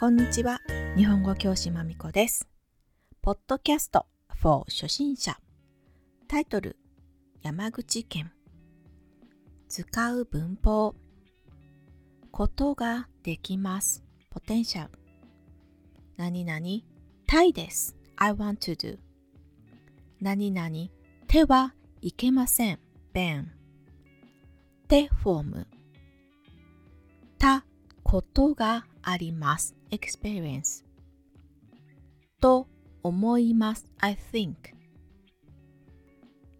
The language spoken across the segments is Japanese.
こんにちは。日本語教師まみこです。ポッドキャスト for 初心者。タイトル山口県。使う文法。ことができます。ポテンシャル。何々タイです。I want to do 何々手はいけません。Ben 手フォーム。たことがあります。Experience と思います。I think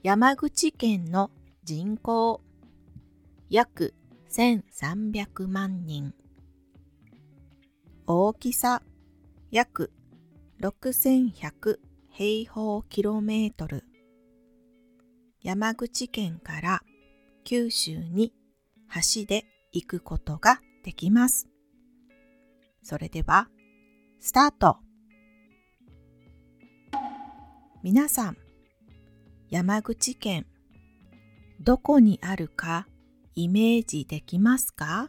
山口県の人口約1300万人。大きさ約6100平方キロメートル。山口県から九州に橋で行くことができます。それでは、スタート皆さん、山口県、どこにあるかイメージできますか？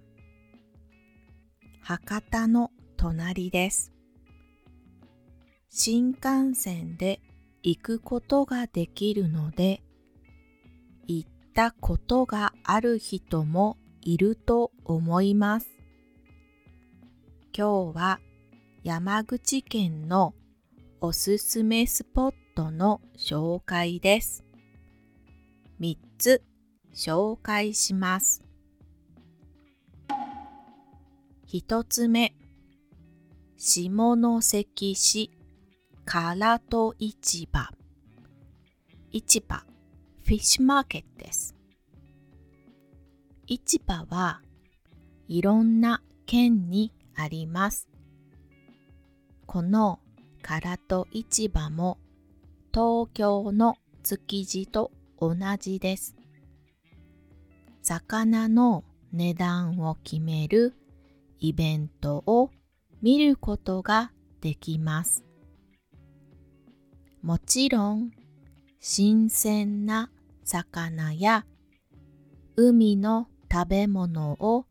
博多の隣です。新幹線で行くことができるので、行ったことがある人もいると思います。今日は山口県のおすすめスポットの紹介です。3つ紹介します。1つ目、下関市唐戸市場。市場、フィッシュマーケットです。市場はいろんな県にあります。この唐戸市場も東京の築地と同じです。魚の値段を決めるイベントを見ることができます。もちろん新鮮な魚や海の食べ物を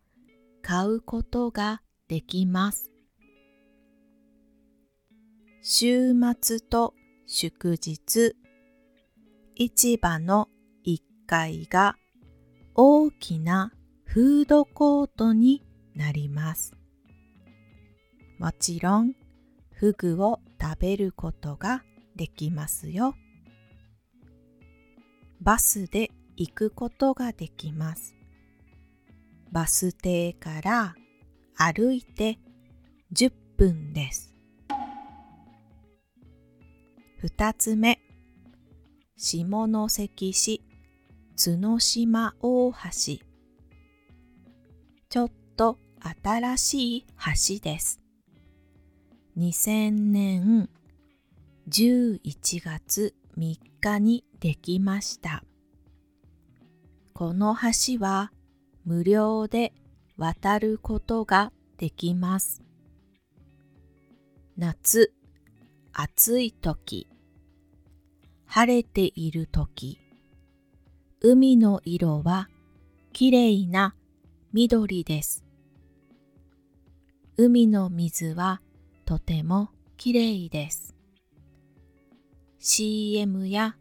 買うことができます。週末と祝日、市場の1階が大きなフードコートになります。もちろん、フグを食べることができますよ。バスで行くことができます。バス停から歩いて10分です。2つ目、下関市角島大橋。ちょっと新しい橋です。2000年11月3日にできました。この橋は無料で渡ることができます。夏、暑い時、晴れている時、海の色はきれいな緑です。海の水はとてもきれいです。CM や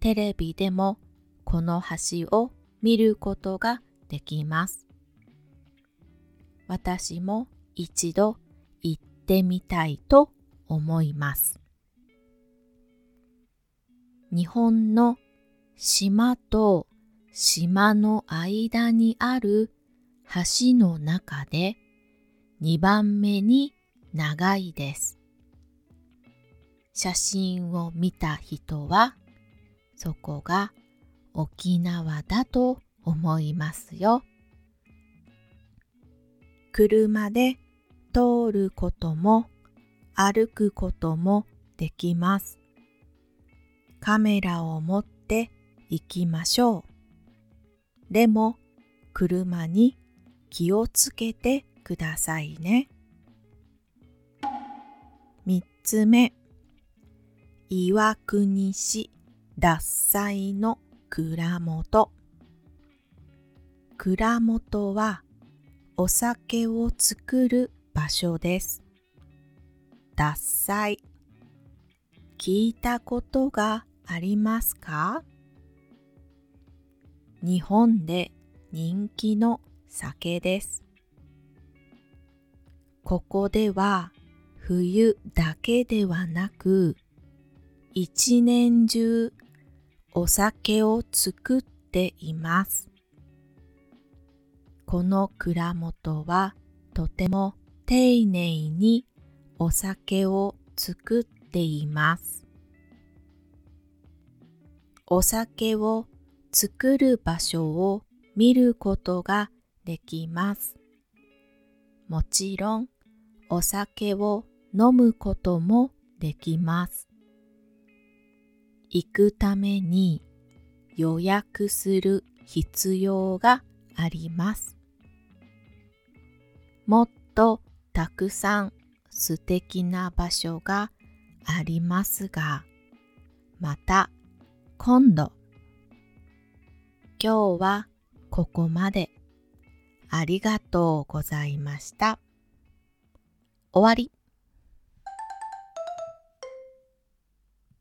テレビでもこの橋を見ることができます。私も一度行ってみたいと思います。日本の島と島の間にある橋の中で2番目に長いです。写真を見た人はそこが沖縄だと思いますよ。車で通ることも歩くこともできます。カメラを持って行きましょう。でも車に気をつけてくださいね。三つ目、岩国市獺祭の蔵元。蔵元はお酒を作る場所です。ださい。聞いたことがありますか？日本で人気の酒です。ここでは冬だけではなく一年中お酒を作っています。この蔵元はとても丁寧にお酒を作っています。お酒を作る場所を見ることができます。もちろんお酒を飲むこともできます。行くために予約する必要があります。もっとたくさん素敵な場所がありますが、また今度。今日はここまで。ありがとうございました。終わり。